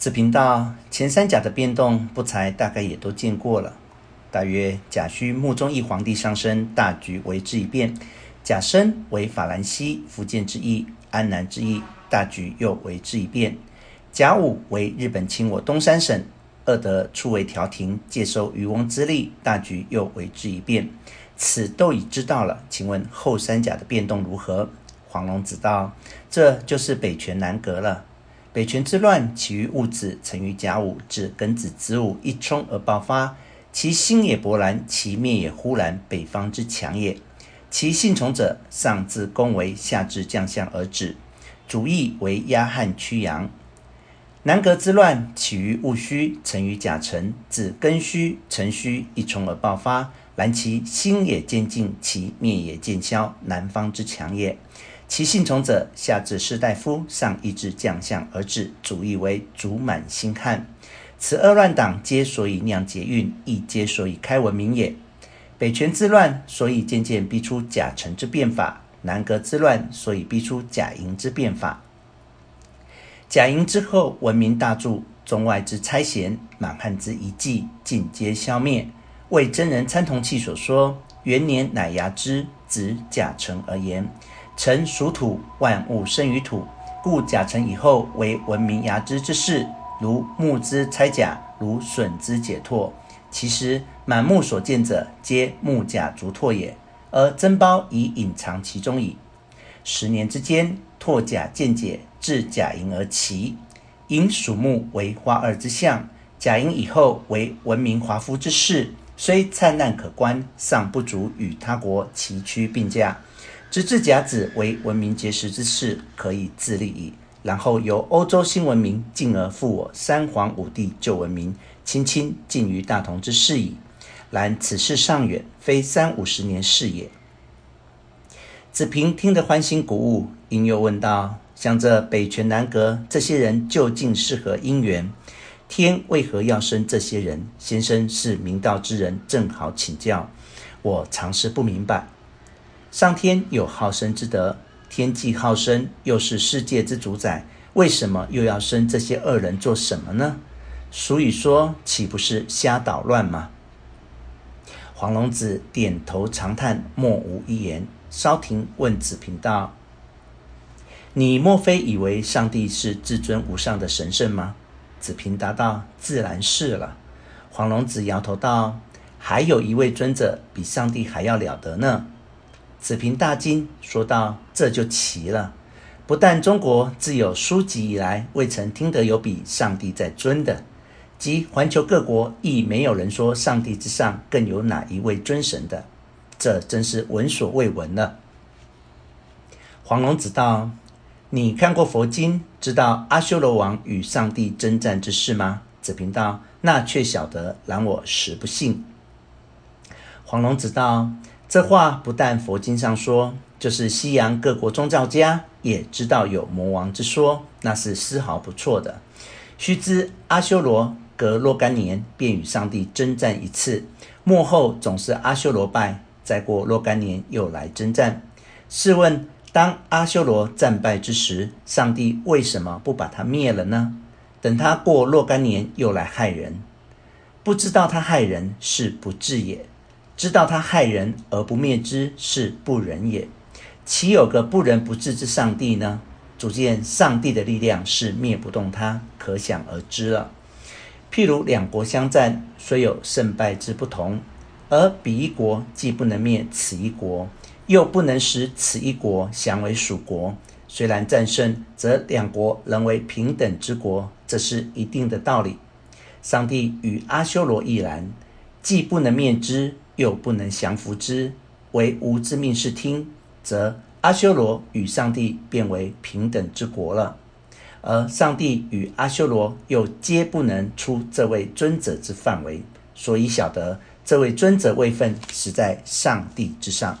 子频道前三甲的变动，不才大概也都见过了。大约甲戌穆宗义皇帝上升，大局为之一变；甲申为法兰西福建之役，安南之役，大局又为之一变；甲午为日本侵我东三省，二德初为调停，借收渔翁之利，大局又为之一变。此都已知道了，请问后三甲的变动如何？黄龙子道：这就是北权南革了。北权之乱起于戊子，成于甲午，至庚子子午一冲而爆发。其兴也勃然，其灭也忽然。北方之强也，其信从者上自宫闈，下至将相而止，主义为压汉驱杨。南革之乱起于戊戌，成于甲辰，至庚戌、辰戌一冲而爆发。然其兴也渐尽，其灭也渐消。南方之强也，其信从者下至士大夫，上亦至将相而止，主义为主满兴汉。此二乱党皆所以酿劫运，亦皆所以开文明也。北权之乱，所以渐渐逼出甲辰之变法；南革之乱，所以逼出甲寅之变法。甲寅之后，文明大著，中外之猜嫌，满汉之遗迹，尽皆消灭。为真人参同契所说：“元年乃牙之，子甲辰而言。辰属土，万物生于土，故甲辰以后为文明牙之之事。”如木之拆甲，如笋之解拓。其实满目所见者，皆木甲逐拓也，而真胞已隐藏其中矣。十年之间，拓甲渐解，至甲寅而齐。寅属木，为花二之象。甲寅以后为文明华夫之事，虽灿烂可观，尚不足与他国齐驱并驾。直至甲子为文明结实之事，可以自立矣。然后由欧洲新文明进而复我三皇五帝旧文明，亲亲尽于大同之事矣。然此事尚远，非三五十年事也。子平听得欢欣鼓舞，因又问道：“想这北权南革这些人，究竟是何因缘？天为何要生这些人？先生是明道之人，正好请教。我常是不明白，上天有好生之德。”天既好生，又是世界之主宰，为什么又要生这些恶人做什么呢？俗语说，岂不是瞎捣乱吗？黄龙子点头长叹，莫无一言。稍停，问子平道：“你莫非以为上帝是至尊无上的神圣吗？”子平答道：“自然是了。”黄龙子摇头道：“还有一位尊者比上帝还要了得呢。”子平大惊，说道：“这就奇了！不但中国自有书籍以来，未曾听得有比上帝再尊的，即环球各国亦没有人说上帝之上更有哪一位尊神的，这真是闻所未闻了。”黄龙子道：“你看过佛经，知道阿修罗王与上帝征战之事吗？”子平道：“那却晓得，然我实不信。”黄龙子道。这话不但佛经上说，就是西洋各国宗教家也知道有魔王之说，那是丝毫不错的。须知阿修罗隔若干年便与上帝征战一次，末后总是阿修罗败，再过若干年又来征战。试问，当阿修罗战败之时，上帝为什么不把他灭了呢？等他过若干年又来害人，不知道他害人是不智也。知道他害人而不灭之，是不仁也。岂有个不仁不智之上帝呢？足见上帝的力量是灭不动他，可想而知了。譬如两国相战，虽有胜败之不同，而彼一国既不能灭此一国，又不能使此一国降为属国。虽然战胜，则两国仍为平等之国，这是一定的道理。上帝与阿修罗亦然，既不能灭之。又不能降服之，惟吾之命是听，则阿修罗与上帝变为平等之国了。而上帝与阿修罗又皆不能出这位尊者之范围，所以晓得这位尊者位分实在上帝之上。